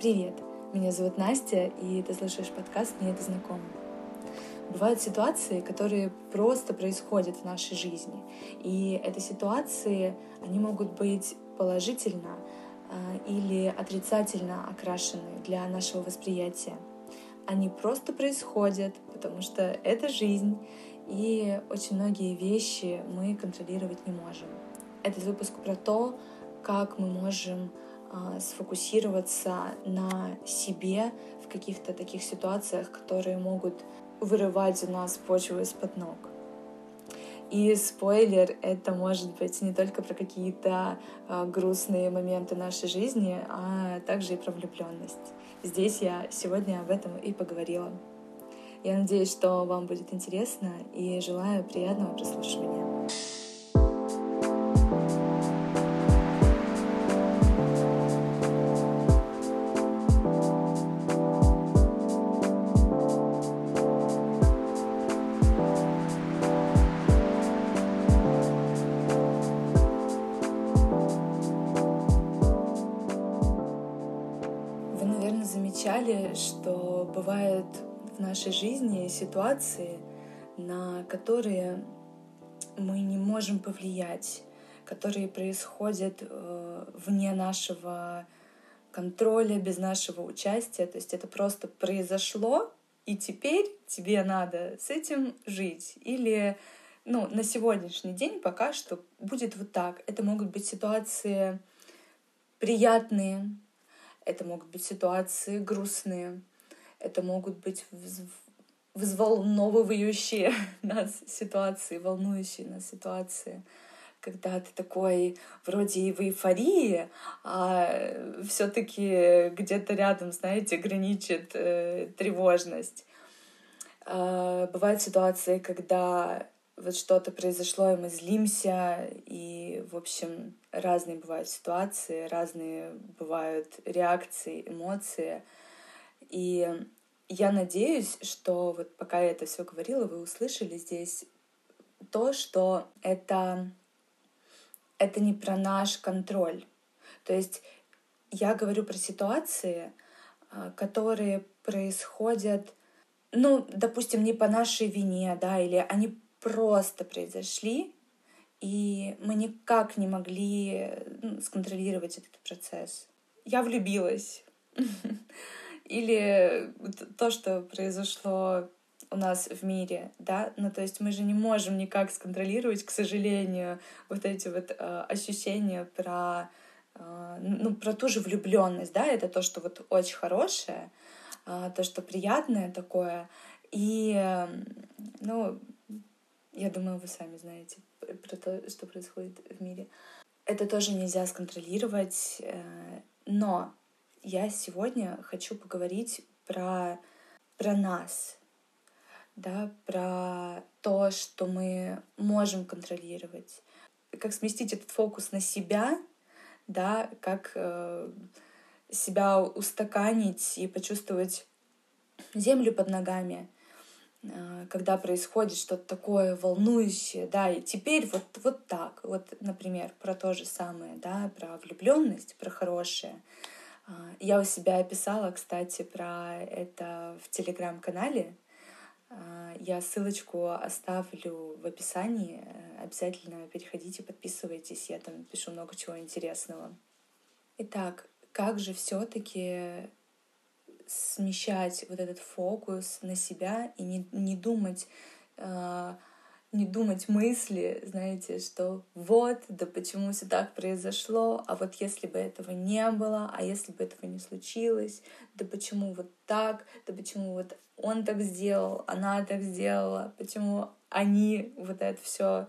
Привет, меня зовут Настя, и ты слушаешь подкаст «Мне это знакомо». Бывают ситуации, которые просто происходят в нашей жизни. И эти ситуации, они могут быть положительно а, или отрицательно окрашены для нашего восприятия. Они просто происходят, потому что это жизнь, и очень многие вещи мы контролировать не можем. Этот выпуск про то, как мы можем сфокусироваться на себе в каких-то таких ситуациях, которые могут вырывать у нас почву из-под ног. И спойлер, это может быть не только про какие-то э, грустные моменты нашей жизни, а также и про влюбленность. Здесь я сегодня об этом и поговорила. Я надеюсь, что вам будет интересно и желаю приятного прослушивания. Нашей жизни ситуации, на которые мы не можем повлиять, которые происходят э, вне нашего контроля, без нашего участия. То есть это просто произошло, и теперь тебе надо с этим жить. Или ну, на сегодняшний день пока что будет вот так. Это могут быть ситуации приятные, это могут быть ситуации грустные, это могут быть взволновывающие нас ситуации, волнующие нас ситуации, когда ты такой вроде и в эйфории, а все-таки где-то рядом, знаете, граничит э, тревожность. Э, бывают ситуации, когда вот что-то произошло, и мы злимся, и, в общем, разные бывают ситуации, разные бывают реакции, эмоции. И я надеюсь, что вот пока я это все говорила, вы услышали здесь то, что это, это не про наш контроль. То есть я говорю про ситуации, а, которые происходят, ну, допустим, не по нашей вине, да, или они просто произошли, и мы никак не могли ну, сконтролировать этот процесс. Я влюбилась. Или то, что произошло у нас в мире, да, ну то есть мы же не можем никак сконтролировать, к сожалению, вот эти вот э, ощущения про, э, ну про ту же влюбленность, да, это то, что вот очень хорошее, э, то, что приятное такое, и, э, ну, я думаю, вы сами знаете про то, что происходит в мире. Это тоже нельзя сконтролировать, э, но я сегодня хочу поговорить про, про нас, да, про то, что мы можем контролировать, как сместить этот фокус на себя, да, как э, себя устаканить и почувствовать землю под ногами — Э, когда происходит что-то такое волнующее, да, и теперь вот, вот так, вот, например, про то же самое, да, про влюбленность, про хорошее. Э, я у себя описала, кстати, про это в телеграм-канале. Э, я ссылочку оставлю в описании. Обязательно переходите, подписывайтесь. Я там пишу много чего интересного. Итак, как же все-таки смещать вот этот фокус на себя и не, не думать э, не думать мысли, знаете, что вот, да почему все так произошло, а вот если бы этого не было, а если бы этого не случилось, да почему вот так, да почему вот он так сделал, она так сделала, почему они вот это все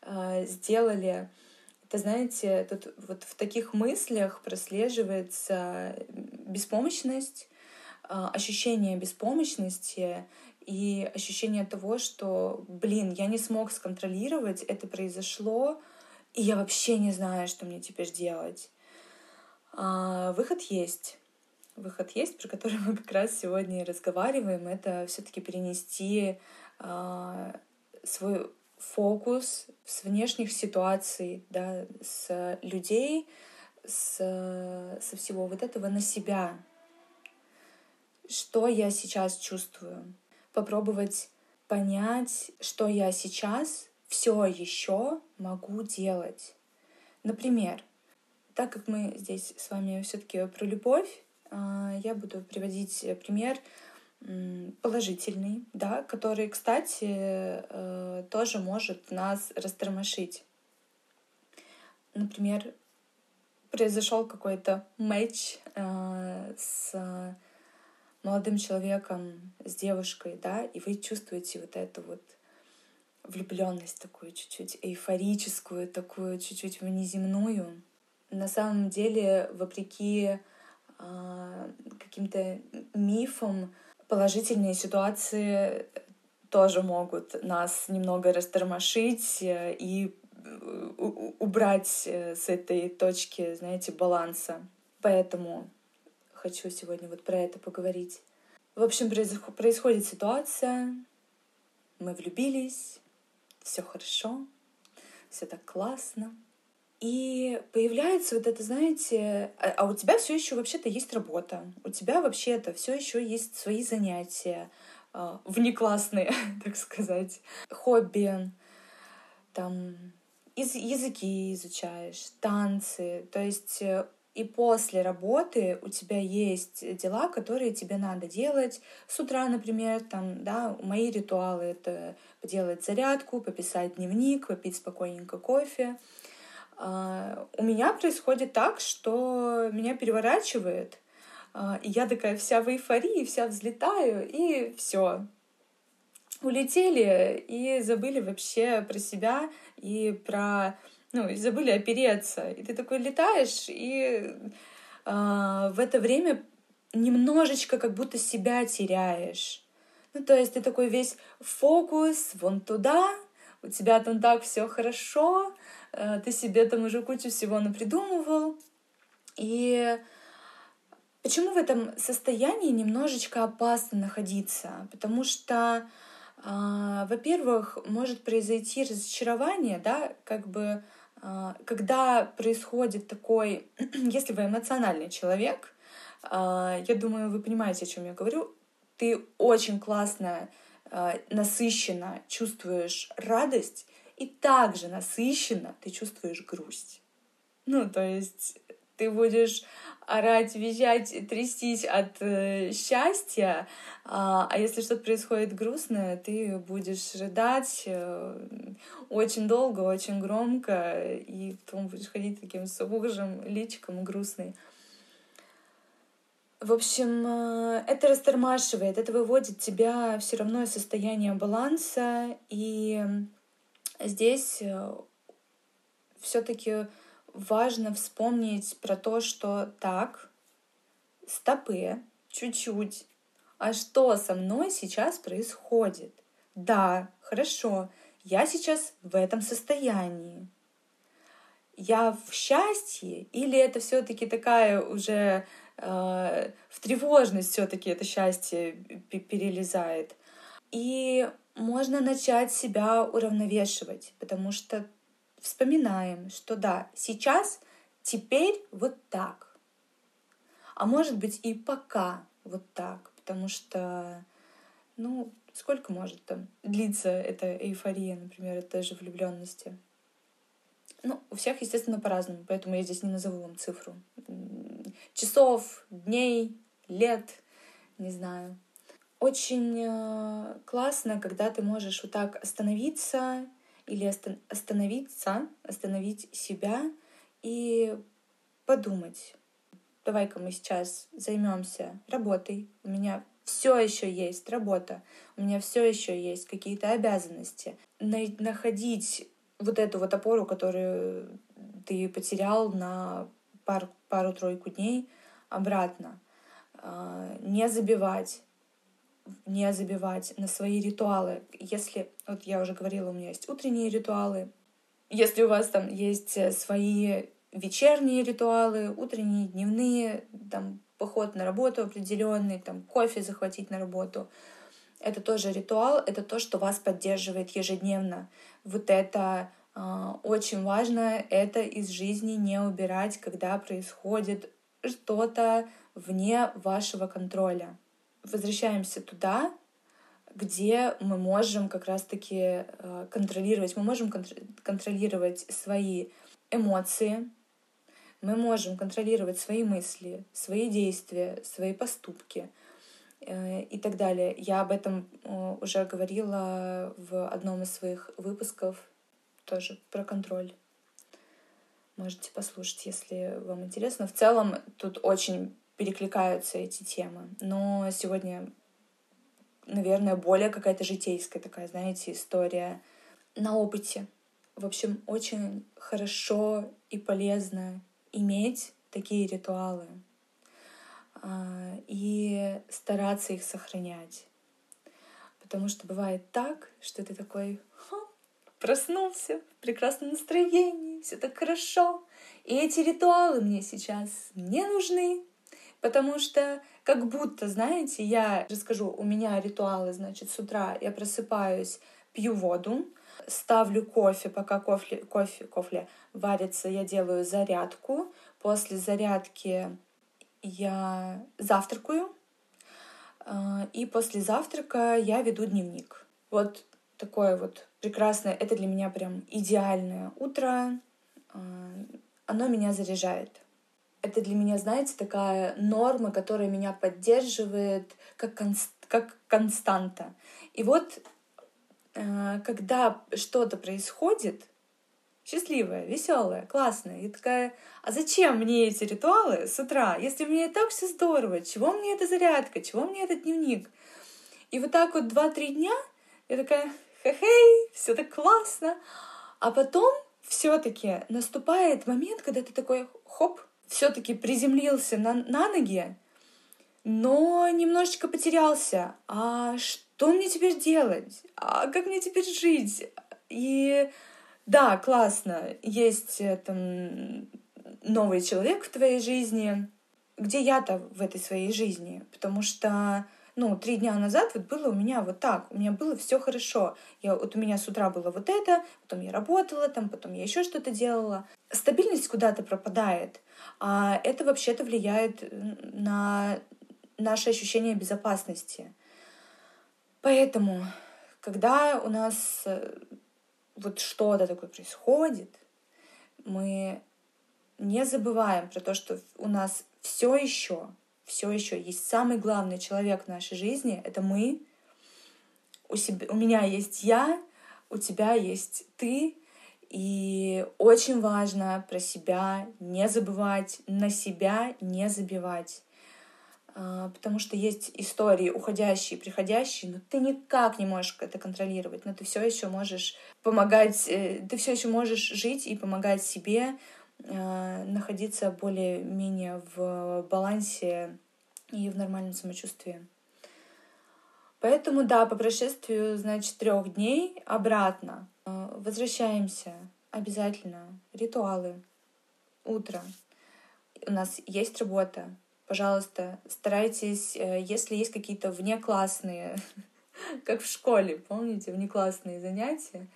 э, сделали. Это, знаете, тут вот в таких мыслях прослеживается беспомощность, а, ощущение беспомощности и ощущение того, что, блин, я не смог сконтролировать, это произошло, и я вообще не знаю, что мне теперь делать. А, выход есть. Выход есть, про который мы как раз сегодня и разговариваем. Это все-таки перенести а, свой фокус с внешних ситуаций, да, с людей, с, со всего вот этого на себя, что я сейчас чувствую, попробовать понять, что я сейчас все еще могу делать. Например, так как мы здесь с вами все-таки про любовь, а, я буду приводить пример положительный, да, который, кстати, э, тоже может нас растормошить. Например, произошел какой-то матч э, с молодым человеком, с девушкой, да, и вы чувствуете вот эту вот влюбленность такую чуть-чуть эйфорическую, такую чуть-чуть внеземную. На самом деле, вопреки э, каким-то мифам, положительные ситуации тоже могут нас немного растормошить э, и убрать э, с этой точки, знаете, баланса. Поэтому хочу сегодня вот про это поговорить. В общем, происходит ситуация, мы влюбились, все хорошо, все так классно. И появляется вот это, знаете, а, а у тебя все еще вообще-то есть работа, у тебя вообще-то все еще есть свои занятия, э, внеклассные, так сказать, хобби, там языки изучаешь, танцы, то есть э, и после работы у тебя есть дела, которые тебе надо делать. С утра, например, там, да, мои ритуалы — это поделать зарядку, пописать дневник, попить спокойненько кофе. А, у меня происходит так, что меня переворачивает, а, и я такая вся в эйфории, вся взлетаю, и все. Улетели и забыли вообще про себя и про ну, и забыли опереться. И ты такой летаешь, и э, в это время немножечко как будто себя теряешь. Ну, то есть ты такой весь фокус вон туда, у тебя там так все хорошо, э, ты себе там уже кучу всего напридумывал. И почему в этом состоянии немножечко опасно находиться? Потому что, э, во-первых, может произойти разочарование, да, как бы когда происходит такой, если вы эмоциональный человек, а, я думаю, вы понимаете, о чем я говорю, ты очень классно, а, насыщенно чувствуешь радость, и также насыщенно ты чувствуешь грусть. Ну, то есть ты будешь орать, визжать, трястись от э, счастья, а, а если что-то происходит грустное, ты будешь рыдать э, очень долго, очень громко, и потом будешь ходить таким с ужасом, личиком грустный. В общем, э, это растормашивает, это выводит тебя все равно из состояния баланса, и здесь э, все-таки важно вспомнить про то, что так, стопы, чуть-чуть, а что со мной сейчас происходит? Да, хорошо, я сейчас в этом состоянии. Я в счастье или это все-таки такая уже э, в тревожность все-таки это счастье перелезает? И можно начать себя уравновешивать, потому что вспоминаем, что да, сейчас, теперь вот так. А может быть и пока вот так, потому что, ну, сколько может там длиться эта эйфория, например, от той же влюбленности. Ну, у всех, естественно, по-разному, поэтому я здесь не назову вам цифру. Часов, дней, лет, не знаю. Очень э, классно, когда ты можешь вот так остановиться или остановиться, остановить себя и подумать. Давай-ка мы сейчас займемся работой. У меня все еще есть работа, у меня все еще есть какие-то обязанности. Находить вот эту вот опору, которую ты потерял на пар, пару-тройку дней обратно. А, не забивать, не забивать на свои ритуалы. Если, вот я уже говорила, у меня есть утренние ритуалы, если у вас там есть э, свои вечерние ритуалы, утренние, дневные, там поход на работу определенный, там кофе захватить на работу, это тоже ритуал, это то, что вас поддерживает ежедневно. Вот это э, очень важно, это из жизни не убирать, когда происходит что-то вне вашего контроля. Возвращаемся туда, где мы можем как раз-таки э, контролировать, мы можем контролировать свои эмоции, мы можем контролировать свои мысли, свои действия, свои поступки э, и так далее. Я об этом э, уже говорила в одном из своих выпусков, тоже про контроль. Можете послушать, если вам интересно. В целом тут очень перекликаются эти темы. Но сегодня, наверное, более какая-то житейская такая, знаете, история на опыте. В общем, очень хорошо и полезно иметь такие ритуалы а, и стараться их сохранять. Потому что бывает так, что ты такой проснулся в прекрасном настроении, все так хорошо. И эти ритуалы мне сейчас не нужны, потому что как будто, знаете, я расскажу, у меня ритуалы, значит, с утра я просыпаюсь, пью воду, ставлю кофе, пока кофе, кофе, кофе варится, я делаю зарядку. После зарядки я завтракаю. А, и после завтрака я веду дневник. Вот такое вот прекрасное, это для меня прям идеальное утро. А, оно меня заряжает. Это для меня, знаете, такая норма, которая меня поддерживает как, конст, как константа. И вот Э, когда что-то происходит, счастливая, веселая, классная, я такая, а зачем мне эти ритуалы с утра, если мне и так все здорово, чего мне эта зарядка, чего мне этот дневник? И вот так вот два-три дня я такая, хе-хей, все так классно. А потом все-таки наступает момент, когда ты такой, хоп, все-таки приземлился на, на ноги, но немножечко потерялся. А что мне теперь делать? А как мне теперь жить? И да, классно, есть э, там новый человек в твоей жизни. Где я-то в этой своей жизни? Потому что ну, три дня назад вот было у меня вот так, у меня было все хорошо. Я, вот у меня с утра было вот это, потом я работала там, потом я еще что-то делала. Стабильность куда-то пропадает, а это вообще-то влияет на наше ощущение безопасности. Поэтому, когда у нас э, вот что-то такое происходит, мы не забываем про то, что у нас все еще, все еще есть самый главный человек в нашей жизни, это мы. У, себя, у меня есть я, у тебя есть ты, и очень важно про себя не забывать, на себя не забивать. А, потому что есть истории уходящие, приходящие, но ты никак не можешь это контролировать, но ты все еще можешь помогать, э, ты все еще можешь жить и помогать себе находиться более-менее в балансе и в нормальном самочувствии. Поэтому, да, по прошествию, значит, трех дней обратно а, возвращаемся обязательно. Ритуалы. Утро. У нас есть работа, пожалуйста, старайтесь, э, если есть какие-то внеклассные, как в школе, помните, внеклассные занятия,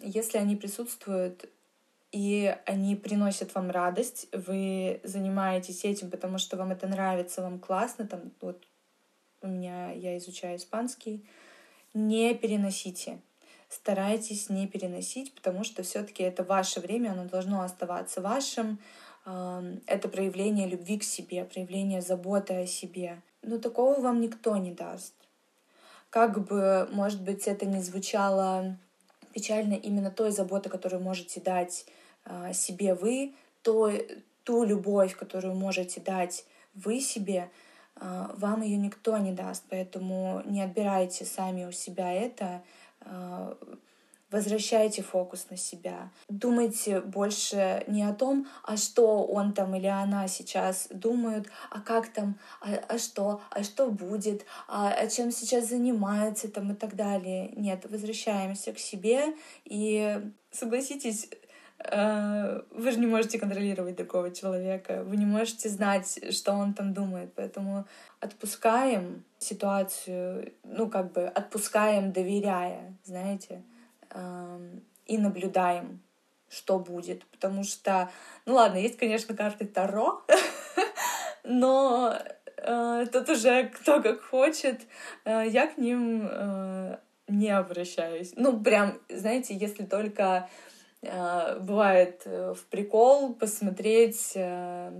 если они присутствуют и они приносят вам радость, вы занимаетесь этим, потому что вам это нравится, вам классно, там вот у меня я изучаю испанский, не переносите. Старайтесь не переносить, потому что все-таки это ваше время, оно должно оставаться вашим это проявление любви к себе, проявление заботы о себе. Но такого вам никто не даст. Как бы, может быть, это не звучало печально, именно той заботы, которую можете дать себе вы, то, ту любовь, которую можете дать вы себе, а, вам ее никто не даст. Поэтому не отбирайте сами у себя это, а, возвращайте фокус на себя. Думайте больше не о том, а что он там или она сейчас думают, а как там, а, а что, а что будет, а, а чем сейчас занимается там и так далее. Нет, возвращаемся к себе и согласитесь, вы же не можете контролировать другого человека, вы не можете знать, что он там думает, поэтому отпускаем ситуацию, ну как бы отпускаем, доверяя, знаете и наблюдаем, что будет. Потому что, ну ладно, есть, конечно, карты Таро, но э, тут уже кто как хочет. Э, я к ним э, не обращаюсь. Ну, прям, знаете, если только э, бывает э, в прикол посмотреть э,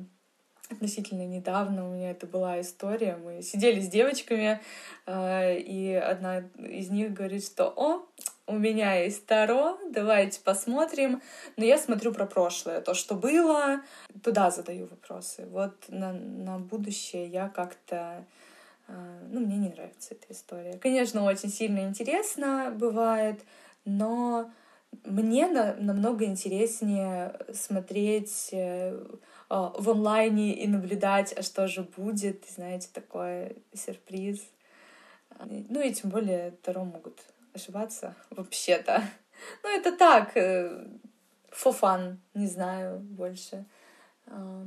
относительно недавно у меня это была история. Мы сидели с девочками, э, и одна из них говорит, что «О, у меня есть Таро, давайте посмотрим». Но я смотрю про прошлое, то, что было, туда задаю вопросы. Вот на, на будущее я как-то... Э, ну, мне не нравится эта история. Конечно, очень сильно интересно бывает, но мне на, намного интереснее смотреть э, а, в онлайне и наблюдать, а что же будет, знаете, такой сюрприз. Ну и тем более Таро могут ошибаться вообще-то. Ну это так, э, не знаю, больше. А,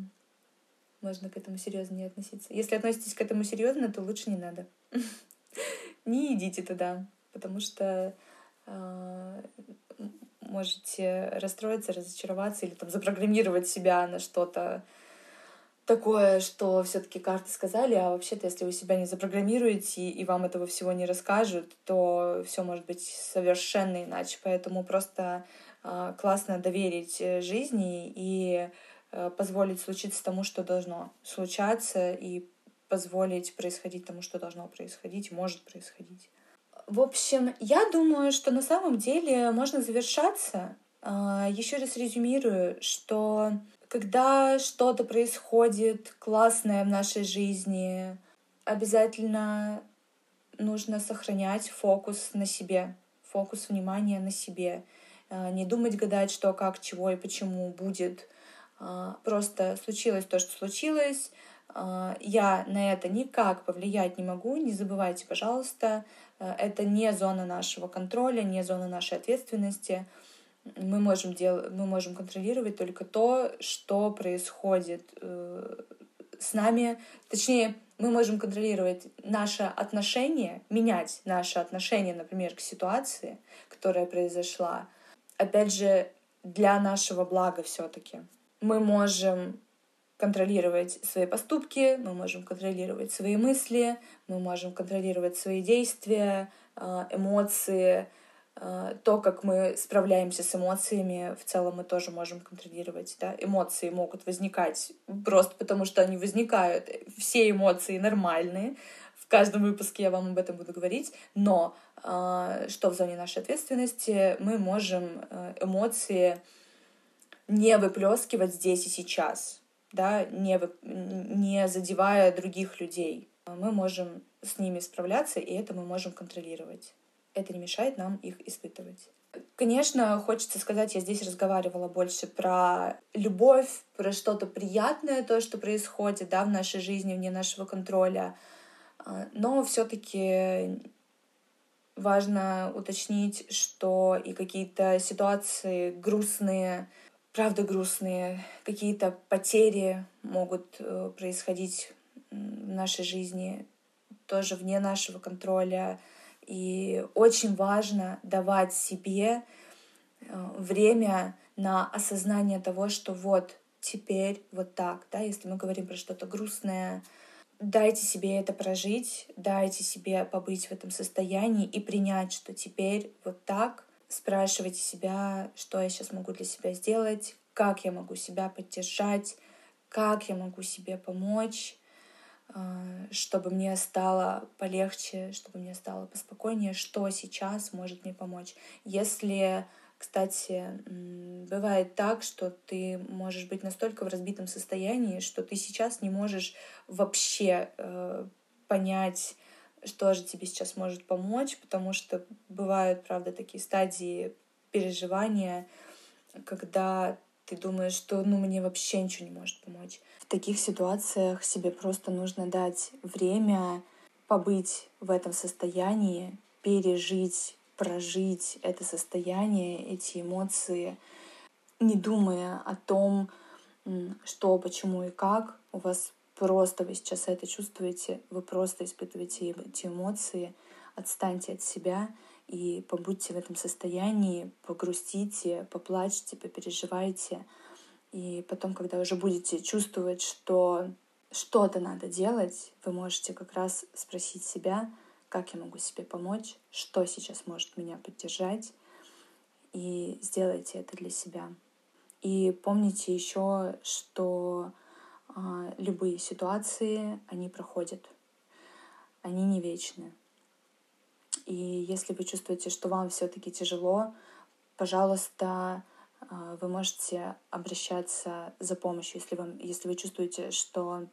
можно к этому серьезно не относиться. Если относитесь к этому серьезно, то лучше не надо. Не идите туда, потому что можете расстроиться, разочароваться или там запрограммировать себя на что-то такое, что все-таки карты сказали, а вообще-то, если вы себя не запрограммируете и вам этого всего не расскажут, то все может быть совершенно иначе. Поэтому просто э, классно доверить э, жизни и э, позволить случиться тому, что должно случаться, и позволить происходить тому, что должно происходить, может происходить. В общем, я думаю, что на самом деле можно завершаться. А, Еще раз резюмирую, что когда что-то происходит классное в нашей жизни, обязательно нужно сохранять фокус на себе, фокус внимания на себе. А, не думать, гадать, что, как, чего и почему будет. А, просто случилось то, что случилось. Я на это никак повлиять не могу. Не забывайте, пожалуйста, Э, это не зона нашего контроля, не зона нашей ответственности. Мы можем, дел... мы можем контролировать только то, что происходит э, с нами. Точнее, мы можем контролировать наше отношение, менять наше отношение, например, к ситуации, которая произошла. Опять же, для нашего блага все-таки. Мы можем контролировать свои поступки, мы можем контролировать свои мысли, мы можем контролировать свои действия, а, эмоции, а, то, как мы справляемся с эмоциями, в целом мы тоже можем контролировать. Да? Эмоции могут возникать просто потому, что они возникают. Все эмоции нормальные. В каждом выпуске я вам об этом буду говорить. Но а, что в зоне нашей ответственности, мы можем эмоции не выплескивать здесь и сейчас да, не, не задевая других людей. Мы можем с ними справляться, и это мы можем контролировать. Это не мешает нам их испытывать. Конечно, хочется сказать, я здесь разговаривала больше про любовь, про что-то приятное, то, что происходит да, в нашей жизни, вне нашего контроля. Но все-таки важно уточнить, что и какие-то ситуации грустные, правда грустные, какие-то потери могут э, происходить в нашей жизни тоже вне нашего контроля. И очень важно давать себе э, время на осознание того, что вот теперь вот так, да, если мы говорим про что-то грустное, дайте себе это прожить, дайте себе побыть в этом состоянии и принять, что теперь вот так, спрашивайте себя, что я сейчас могу для себя сделать, как я могу себя поддержать, как я могу себе помочь, а, чтобы мне стало полегче, чтобы мне стало поспокойнее, что сейчас может мне помочь. Если, кстати, бывает так, что ты можешь быть настолько в разбитом состоянии, что ты сейчас не можешь вообще э, понять, что же тебе сейчас может помочь, потому что бывают, правда, такие стадии переживания, когда ты думаешь, что ну, мне вообще ничего не может помочь. В таких ситуациях себе просто нужно дать время побыть в этом состоянии, пережить, прожить это состояние, эти эмоции, не думая о том, что, почему и как. У вас просто вы сейчас это чувствуете, вы просто испытываете эти эмоции. Отстаньте от себя и побудьте в этом состоянии, погрустите, поплачьте, попереживайте. И потом, когда уже будете чувствовать, что что-то надо делать, вы можете как раз спросить себя, как я могу себе помочь, что сейчас может меня поддержать, и сделайте это для себя. И помните еще, что любые ситуации, они проходят, они не вечны. И если вы чувствуете, что вам все-таки тяжело, пожалуйста, э, вы можете обращаться за помощью, если, вам, если вы чувствуете, что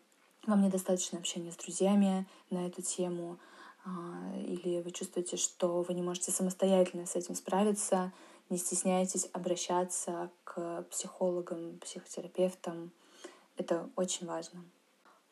вам недостаточно общения с друзьями на эту тему, э, или вы чувствуете, что вы не можете самостоятельно с этим справиться, не стесняйтесь обращаться к психологам, психотерапевтам. Это очень важно.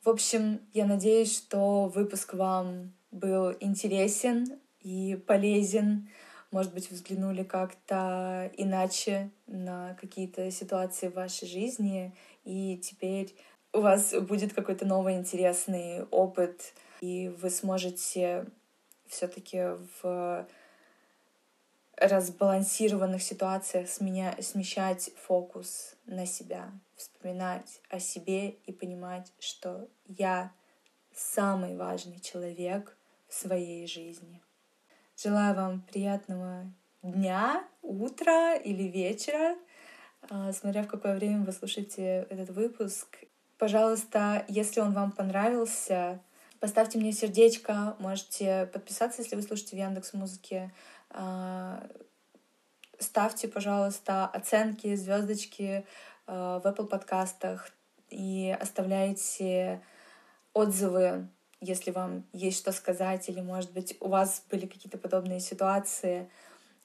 В общем, я надеюсь, что выпуск вам был интересен и полезен. Может быть, взглянули как-то иначе на какие-то ситуации в вашей жизни, и теперь у вас будет какой-то новый интересный опыт, и вы сможете все-таки в разбалансированных ситуациях сменя... смещать фокус на себя, вспоминать о себе и понимать, что я самый важный человек в своей жизни. Желаю вам приятного дня, утра или вечера, а, смотря в какое время вы слушаете этот выпуск. Пожалуйста, если он вам понравился, поставьте мне сердечко, можете подписаться, если вы слушаете в Яндекс Музыке, ставьте, пожалуйста, оценки, звездочки а, в Apple подкастах и оставляйте отзывы, если вам есть что сказать, или, может быть, у вас были какие-то подобные ситуации,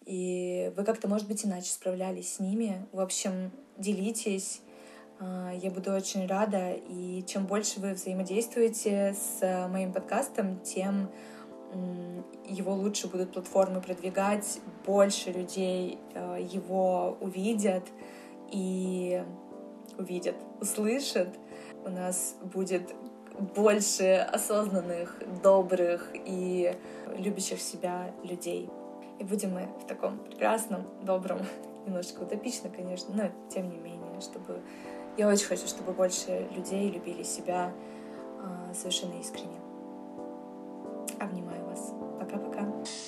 и вы как-то, может быть, иначе справлялись с ними. В общем, делитесь. А, я буду очень рада, и чем больше вы взаимодействуете с моим подкастом, тем его лучше будут платформы продвигать, больше людей э, его увидят и увидят, услышат. У нас будет больше осознанных, добрых и любящих себя людей. И будем мы в таком прекрасном, добром, немножечко утопично, конечно, но тем не менее, чтобы... Я очень хочу, чтобы больше людей любили себя э, совершенно искренне. Обнимаю. Пока-пока.